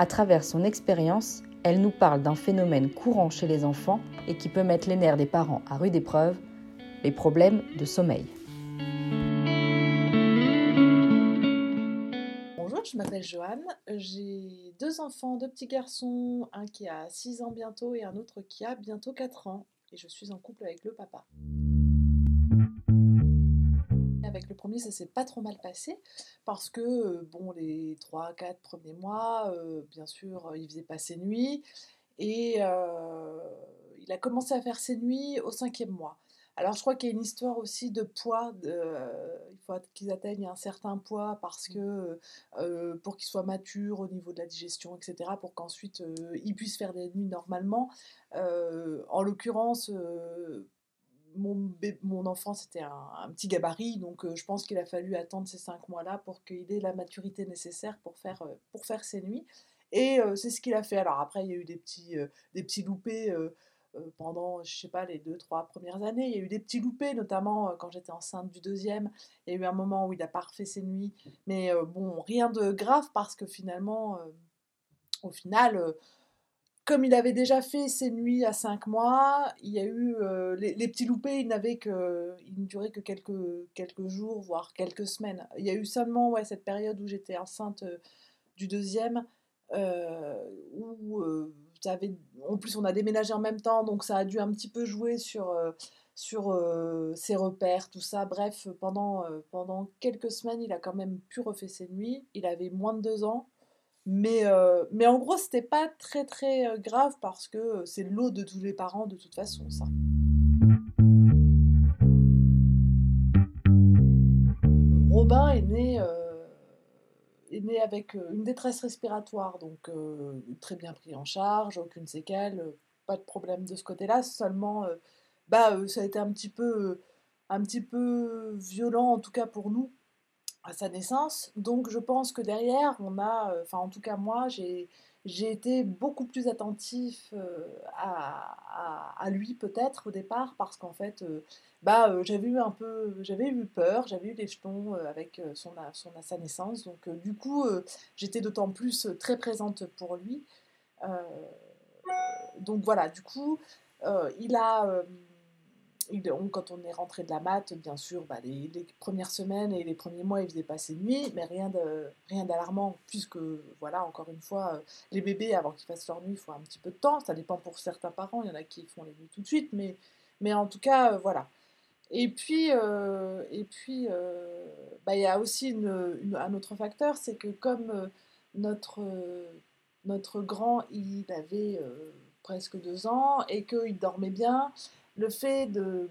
À travers son expérience, elle nous parle d'un phénomène courant chez les enfants et qui peut mettre les nerfs des parents à rude épreuve, les problèmes de sommeil. Bonjour, je m'appelle Joanne. J'ai deux enfants, deux petits garçons, un qui a 6 ans bientôt et un autre qui a bientôt 4 ans. Et je suis en couple avec le papa. Avec le premier, ça s'est pas trop mal passé parce que, euh, bon, les 3-4 premiers mois, euh, bien sûr, il faisait pas ses nuits et euh, il a commencé à faire ses nuits au cinquième mois. Alors, je crois qu'il y a une histoire aussi de poids. il faut qu'ils atteignent un certain poids parce que pour qu'ils soient matures au niveau de la digestion, etc., pour qu'ensuite ils puissent faire des nuits normalement. en l'occurrence, mon, mon enfant, c'était un, petit gabarit, donc euh, je pense qu'il a fallu attendre ces cinq mois-là pour qu'il ait la maturité nécessaire pour faire, euh, pour faire ses nuits. Et euh, c'est ce qu'il a fait. Alors après, il y a eu des petits, loupés pendant, je sais pas, les deux, trois premières années. Il y a eu des petits loupés, notamment quand j'étais enceinte du deuxième. Il y a eu un moment où il a pas refait ses nuits. Mais bon, rien de grave parce que finalement, au final comme il avait déjà fait ses nuits à 5 mois, il y a eu euh, les, petits loupés, ils n'avaient que, ils ne duraient que quelques, quelques jours, voire quelques semaines. Il y a eu seulement ouais, cette période où j'étais enceinte euh, du deuxième, euh, où en plus on a déménagé en même temps, donc ça a dû un petit peu jouer sur, sur ses repères, tout ça. Bref, pendant, pendant quelques semaines, il a quand même pu refaire ses nuits. Il avait moins de deux ans. Mais, euh, mais en gros, c'était pas très très euh, grave parce que euh, c'est l'eau de tous les parents de toute façon, ça. Robin est né, avec une détresse respiratoire, donc très bien pris en charge, aucune séquelle, pas de problème de ce côté-là. Seulement, bah, ça a été un petit peu violent, en tout cas pour nous, à sa naissance. Donc je pense que derrière, on a, euh, enfin en tout cas moi, j'ai été beaucoup plus attentif euh, à, à, lui peut-être au départ parce qu'en fait euh, bah j'avais eu un peu j'avais eu peur j'avais eu des jetons avec son à sa naissance donc du coup j'étais d'autant plus très présente pour lui donc voilà du coup il a quand on est rentré de la mat, bien sûr, bah, les, premières semaines et les premiers mois, il faisait pas ses nuits, mais rien de d'alarmant, puisque voilà, encore une fois, euh, les bébés avant qu'ils fassent leur nuit, il faut un petit peu de temps. Ça dépend pour certains parents, il y en a qui font les nuits tout de suite, mais mais en tout cas, euh, voilà. Et puis, euh, et puis, bah, il y a aussi un autre facteur, c'est que comme notre notre grand, il avait presque deux ans et qu'il dormait bien, le fait de,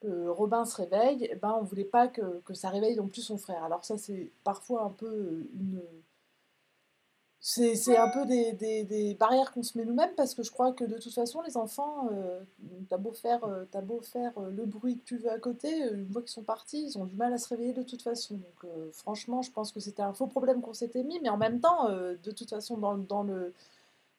que Robin se réveille, eh ben, on ne voulait pas que, ça réveille non plus son frère. Alors ça, c'est parfois un peu une... C'est un peu des, barrières qu'on se met nous-mêmes parce que je crois que de toute façon, les enfants, euh, t'as beau faire, euh, beau faire euh, le bruit que tu veux à côté, une fois qu'ils sont partis, ils ont du mal à se réveiller de toute façon. Donc franchement, je pense que c'était un faux problème qu'on s'était mis, mais en même temps, de toute façon, dans, dans le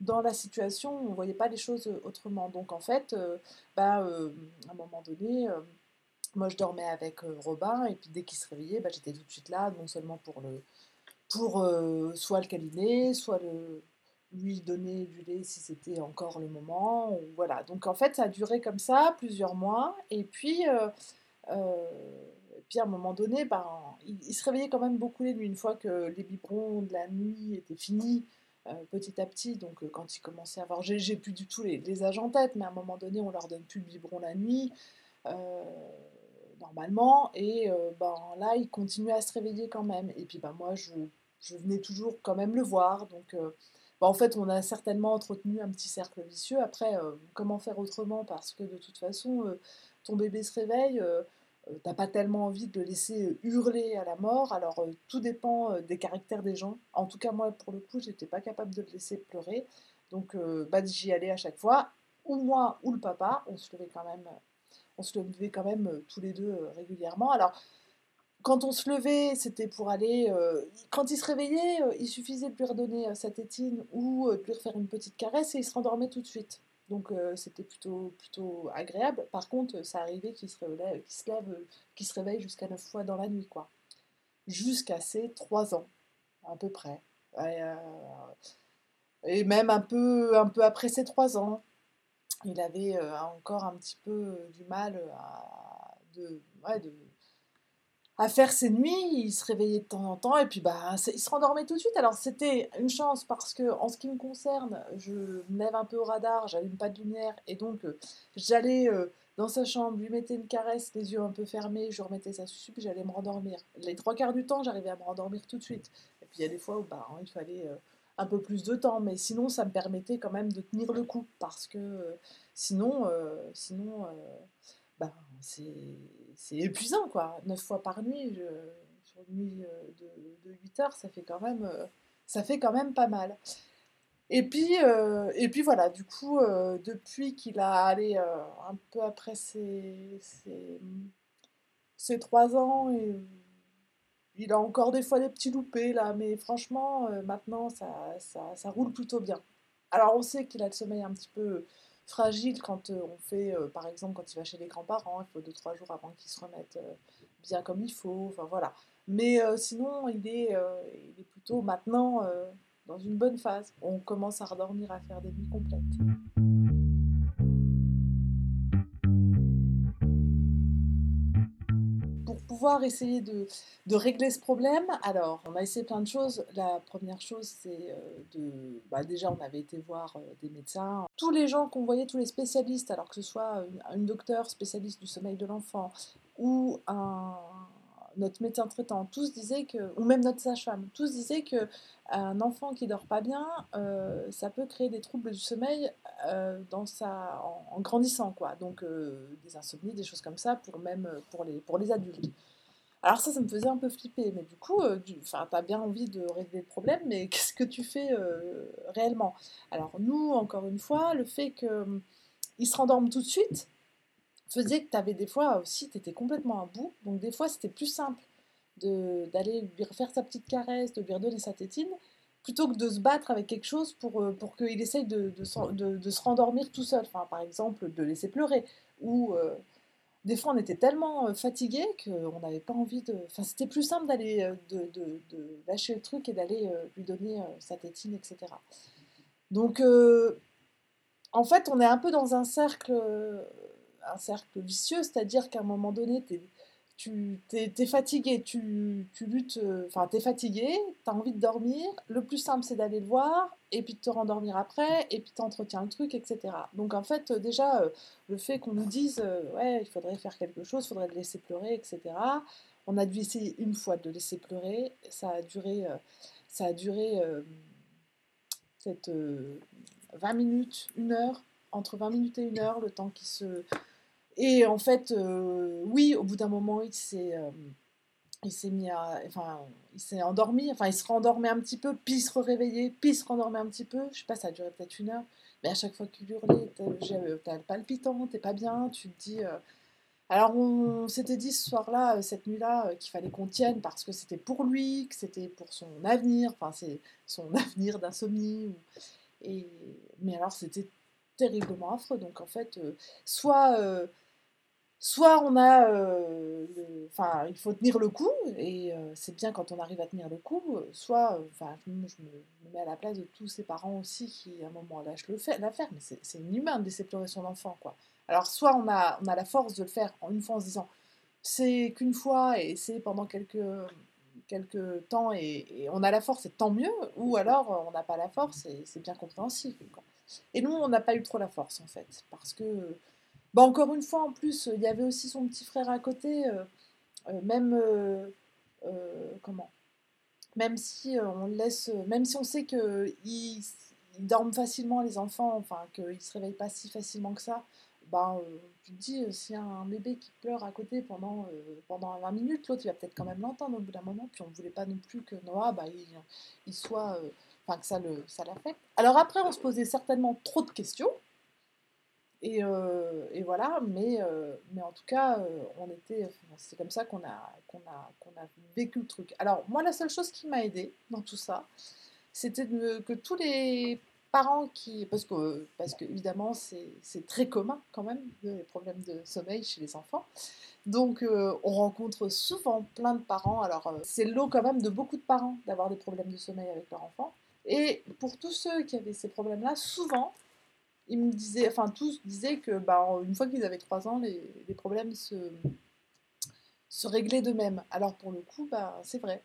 dans la situation, on ne voyait pas les choses euh, autrement. Donc en fait, euh, bah, euh, à un moment donné, moi je dormais avec Robin et puis dès qu'il se réveillait, bah, j'étais tout de suite là, non seulement pour le pour soit le câliner, soit le, lui donner du lait si c'était encore le moment. voilà. Donc en fait, ça a duré comme ça plusieurs mois. Et puis, puis à un moment donné, ben, il, il, se réveillait quand même beaucoup les nuits. Une fois que les biberons de la nuit étaient finis, euh, petit à petit, donc euh, quand ils commençaient à avoir, j'ai plus du tout les, les, âges en tête, mais à un moment donné, on leur donne plus le biberon la nuit, euh, normalement, et ben, là, ils continuaient à se réveiller quand même. Et puis ben, moi, je, je venais toujours quand même le voir, donc ben, en fait, on a certainement entretenu un petit cercle vicieux. Après, comment faire autrement? Parce que de toute façon, ton bébé se réveille t'as pas tellement envie de le laisser hurler à la mort. Alors tout dépend des caractères des gens. En tout cas, moi, pour le coup, j'étais pas capable de le laisser pleurer. Donc bah, j'y allais à chaque fois. Ou moi ou le papa, on se levait quand même, on se levait quand même tous les deux régulièrement. Alors quand on se levait, c'était pour aller. quand il se réveillait, il suffisait de lui redonner sa tétine ou de lui refaire une petite caresse et il se rendormait tout de suite. Donc c'était plutôt, plutôt agréable. Par contre, ça arrivait qu'il se, relève, qu'il se lève, qu'il se réveille jusqu'à 9 fois dans la nuit, quoi. Jusqu'à ses 3 ans, à peu près. Et, même un peu, un peu après ses 3 ans, il avait encore un petit peu du mal à, de à faire ses nuits, il se réveillait de temps en temps et puis bah il se rendormait tout de suite. Alors c'était une chance parce que en ce qui me concerne, je me lève un peu au radar, j'allume pas de lumière et donc euh, j'allais euh, dans sa chambre, lui mettais une caresse, les yeux un peu fermés, je remettais sa susu puis j'allais me rendormir. Les trois quarts du temps, j'arrivais à me rendormir tout de suite. Et puis il y a des fois où bah, hein, il fallait euh, un peu plus de temps, mais sinon ça me permettait quand même de tenir le coup parce que sinon, sinon bah, c'est épuisant, quoi. Neuf fois par nuit, sur une nuit euh, de, de, 8 heures, ça fait quand même, euh, ça fait quand même pas mal. Et puis, euh, et puis voilà, du coup, depuis qu'il a allé un peu après ses, ses, 3 ans, il a encore des fois des petits loupés là, mais franchement, maintenant, ça, ça, roule plutôt bien. Alors on sait qu'il a le sommeil un petit peu fragile quand euh, on fait, euh, par exemple, quand il va chez les grands-parents, il faut 2-3 jours avant qu'ils se remettent euh, bien comme il faut, enfin voilà. Mais sinon, il est, il est plutôt maintenant dans une bonne phase. On commence à redormir, à faire des nuits complètes. Essayer de, régler ce problème, alors on a essayé plein de choses. La première chose, c'est euh, de. Bah, déjà, on avait été voir euh, des médecins. Tous les gens qu'on voyait, tous les spécialistes, alors que ce soit une, docteur spécialiste du sommeil de l'enfant ou un, notre médecin traitant, tous disaient que, ou même notre sage-femme, tous disaient que un enfant qui dort pas bien, euh, ça peut créer des troubles du sommeil sa, en, grandissant, quoi. Donc des insomnies, des choses comme ça, pour même pour les, adultes. Alors ça, ça me faisait un peu flipper, mais du coup, euh, tu as bien envie de régler le problème, mais qu'est-ce que tu fais euh, réellement? Alors nous, encore une fois, le fait qu'il hum, se rendorme tout de suite faisait que tu avais des fois aussi, tu étais complètement à bout, donc des fois c'était plus simple d'aller lui refaire sa petite caresse, de lui redonner sa tétine, plutôt que de se battre avec quelque chose pour, euh, pour qu'il essaye de, de, se rendormir tout seul. Enfin, par exemple, de laisser pleurer, ou des fois on était tellement euh, fatigué qu'on n'avait pas envie de. Enfin, c'était plus simple d'aller euh, de, lâcher le truc et d'aller euh, lui donner sa tétine, etc. Donc, en fait, on est un peu dans un cercle, un cercle vicieux, c'est-à-dire qu'à un moment donné, tu es tu es, fatigué, tu, luttes, euh, enfin tu es fatigué, tu as envie de dormir, le plus simple c'est d'aller le voir, et puis de te rendormir après, et puis tu entretiens le truc, etc. Donc en fait, déjà, euh, le fait qu'on nous dise, euh, ouais, il faudrait faire quelque chose, il faudrait le laisser pleurer, etc. On a dû essayer une fois de le laisser pleurer, ça a duré, ça a duré cette 20 minutes, une heure, entre 20 minutes et une heure, le temps qui se et en fait, euh, oui, au bout d'un moment, il s'est, euh, il s'est mis à, enfin, il s'est endormi, enfin, il se rendormait un petit peu, puis il se réveillait, puis il se rendormait un petit peu. Je sais pas, ça a duré peut-être une heure. Mais à chaque fois qu'il hurlait, t'as le palpitant, t'es pas bien, tu te dis. Euh, alors on, s'était dit ce soir-là, cette nuit-là, qu'il fallait qu'on tienne parce que c'était pour lui, que c'était pour son avenir, enfin c'est son avenir d'insomnie. Et mais alors c'était terriblement affreux. Donc en fait, soit soit on a, euh, enfin, il faut tenir le coup, et euh, c'est bien quand on arrive à tenir le coup, soit, euh, enfin, je, me, mets à la place de tous ces parents aussi qui, à un moment, lâchent l'affaire, mais c'est inhumain de laisser pleurer son enfant, quoi. Alors, soit on a, on a la force de le faire en une fois en se disant, c'est qu'une fois, et c'est pendant quelques, quelques temps, et, on a la force, et tant mieux, ou alors on n'a pas la force, et c'est bien compréhensible, Et nous, on n'a pas eu trop la force, en fait, parce que bah, encore une fois, en plus, il y avait aussi son petit frère à côté, euh, euh, même euh, comment même si on laisse, même si on sait qu'ils ils dorment facilement les enfants, enfin qu'ils se réveillent pas si facilement que ça, ben, tu te dis, s'il y a un bébé qui pleure à côté pendant, pendant 20 minutes, l'autre il va peut-être quand même l'entendre au bout d'un moment, puis on ne voulait pas non plus que Noah, bah, il, soit, enfin que ça l'affecte. Ça Alors après, on se posait certainement trop de questions, et, et, voilà, mais, mais en tout cas, on était, c'est comme ça qu'on a, qu'on vécu le truc. Alors, moi, la seule chose qui m'a aidé dans tout ça, c'était que tous les parents qui. Parce que, parce que évidemment, c'est très commun quand même, les problèmes de sommeil chez les enfants. Donc, on rencontre souvent plein de parents. Alors, c'est l'eau quand même de beaucoup de parents d'avoir des problèmes de sommeil avec leur enfant. Et pour tous ceux qui avaient ces problèmes-là, souvent, ils me disaient, enfin tous disaient que bah, une fois qu'ils avaient 3 ans, les, problèmes se, se réglaient d'eux-mêmes. Alors pour le coup, bah, c'est vrai.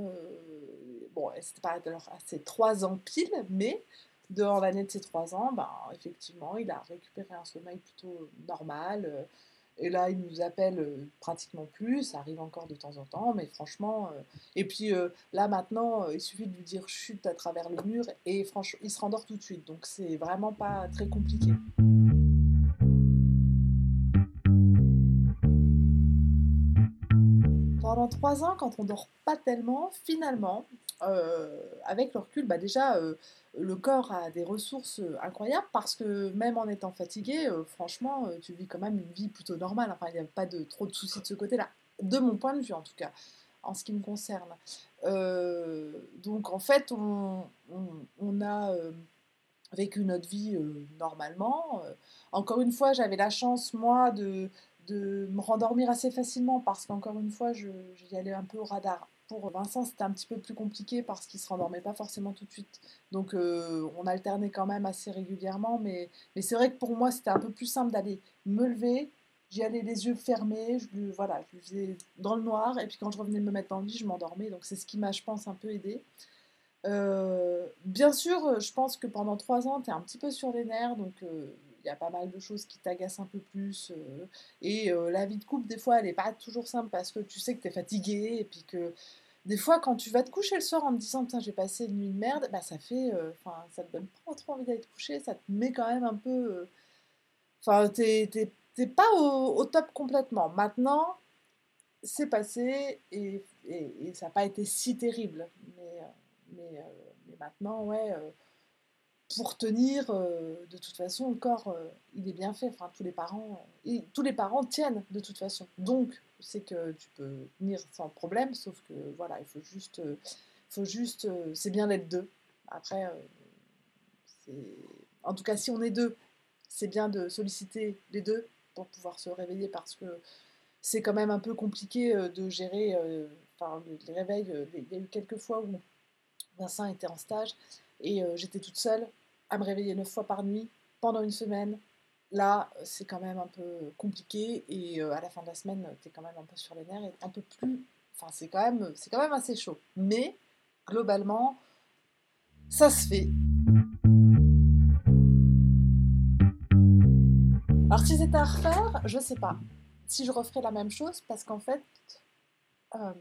Euh, bon, c'était pas alors, à ses 3 ans pile, mais dehors l'année de ses 3 ans, bah, effectivement, il a récupéré un sommeil plutôt normal. Euh, et là, il nous appelle euh, pratiquement plus, ça arrive encore de temps en temps, mais franchement. Euh, et puis euh, là, maintenant, il suffit de lui dire chute à travers le mur et franchement, il se rendort tout de suite. Donc c'est vraiment pas très compliqué. Pendant trois ans, quand on dort pas tellement, finalement, avec le recul, bah déjà, le corps a des ressources euh, incroyables parce que même en étant fatigué, euh, franchement, euh, tu vis quand même une vie plutôt normale. Enfin, il n'y a pas de, trop de soucis de ce côté-là, de mon point de vue en tout cas, en ce qui me concerne. donc en fait, on, a vécu notre vie normalement. encore une fois, j'avais la chance, moi, de, de me rendormir assez facilement parce qu'encore une fois, j'y allais un peu au radar pour Vincent, c'était un petit peu plus compliqué parce qu'il se rendormait pas forcément tout de suite. Donc euh, on alternait quand même assez régulièrement, mais, c'est vrai que pour moi c'était un peu plus simple d'aller me lever, j'y allais les yeux fermés, je, voilà, je le faisais dans le noir, et puis quand je revenais me mettre dans le lit, je m'endormais. Donc c'est ce qui m'a, je pense, un peu aidé. Euh, bien sûr, je pense que pendant trois ans, tu es un petit peu sur les nerfs, donc euh, il y a pas mal de choses qui t'agacent un peu plus. Euh, et euh, la vie de couple, des fois, elle n'est pas toujours simple parce que tu sais que tu es fatigué et puis que des fois, quand tu vas te coucher le soir en te disant Putain, j'ai passé une nuit de merde, bah, ça fait. Euh, enfin, ça te donne pas trop envie d'aller te coucher, ça te met quand même un peu. Enfin, t'es pas au, top complètement. Maintenant, c'est passé et, et, ça n'a pas été si terrible. Mais, mais, mais maintenant, ouais pour tenir, euh, de toute façon, le corps, euh, il est bien fait. Enfin, tous les parents, euh, tous les parents tiennent de toute façon. Donc, c'est que tu peux tenir sans problème, sauf que voilà, il faut juste, faut juste, c'est bien d'être deux. Après, en tout cas, si on est deux, c'est bien de solliciter les deux pour pouvoir se réveiller parce que c'est quand même un peu compliqué de gérer. Enfin, les réveils, il y a eu quelques fois où Vincent était en stage et euh, j'étais toute seule à me réveiller neuf fois par nuit pendant une semaine. Là, c'est quand même un peu compliqué et euh, à la fin de la semaine, tu es quand même un peu sur les nerfs et un peu plus. Enfin, c'est quand, même, quand même assez chaud. Mais globalement, ça se fait. Alors, si c'était à refaire, je sais pas. Si je referais la même chose, parce qu'en fait, euh,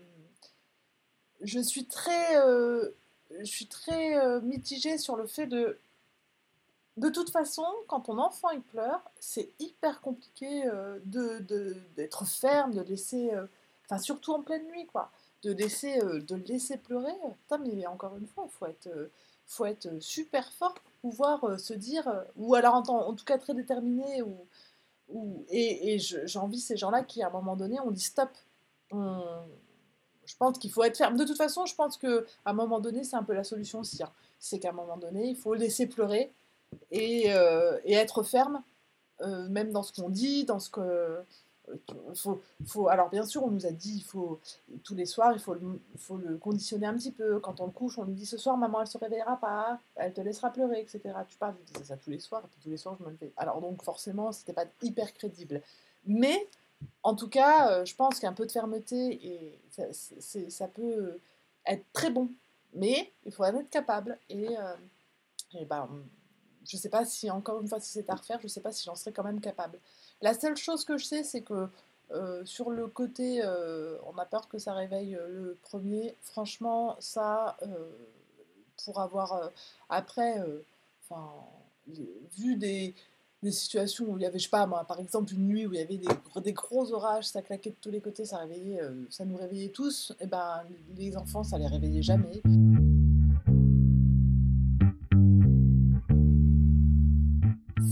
je suis très je suis très euh, mitigée sur le fait de. De toute façon, quand ton enfant pleure, c'est hyper compliqué euh, de, d'être ferme, de laisser. Euh, enfin, surtout en pleine nuit, quoi. De laisser, de laisser pleurer. Putain, mais encore une fois, il faut être, faut être super fort pour pouvoir se dire. ou alors, en, en, tout cas, très déterminé. Ou, ou, et, et j'envie ces gens-là qui, à un moment donné, on dit stop. On, je pense qu'il faut être ferme. De toute façon, je pense qu'à un moment donné, c'est un peu la solution aussi. Hein. C'est qu'à un moment donné, il faut laisser pleurer et, euh, être ferme, euh, même dans ce qu'on dit, dans ce que. Euh, faut, alors bien sûr, on nous a dit, faut tous les soirs, il faut, le, faut le conditionner un petit peu. Quand on le couche, on lui dit ce soir, maman, elle se réveillera pas, elle te laissera pleurer, etc. Tu parles, je disais ça tous les soirs, et puis tous les soirs, je me le fais. Alors donc forcément, c'était pas hyper crédible. Mais en tout cas, euh, je pense qu'un peu de fermeté, et ça, peut être très bon. Mais il faut en être capable. Et, euh, ben, je ne sais pas si, encore une fois, si c'est à refaire, je ne sais pas si j'en serais quand même capable. La seule chose que je sais, c'est que euh, sur le côté, on a peur que ça réveille le premier. Franchement, ça, pour avoir après, vu des, des situations où il y avait, je sais pas moi, par exemple une nuit où il y avait des, gros orages, ça claquait de tous les côtés, ça, réveillait, euh, ça nous réveillait tous, et ben les enfants, ça les réveillait jamais.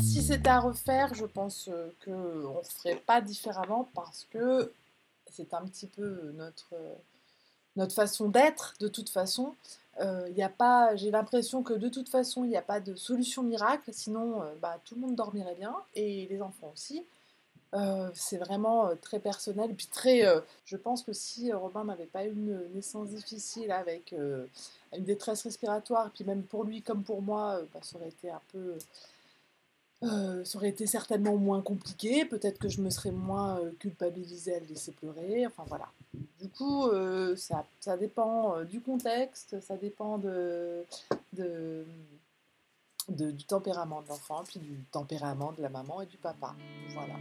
Si c'était à refaire, je pense qu'on ne ferait pas différemment parce que c'est un petit peu notre, notre façon d'être de toute façon. Euh, a pas, j'ai l'impression que de toute façon, il n'y a pas de solution miracle, sinon euh, bah, tout le monde dormirait bien, et les enfants aussi. Euh, c'est vraiment très personnel. Très, je pense que si Robin n'avait pas eu une naissance difficile avec une détresse respiratoire, et puis même pour lui comme pour moi, bah, ça aurait été un peu euh, ça aurait été certainement moins compliqué, peut-être que je me serais moins euh, culpabilisée à le laisser pleurer, enfin voilà. Du coup, euh, ça, ça, dépend du contexte, ça dépend de, du tempérament de l'enfant, puis du tempérament de la maman et du papa. Voilà.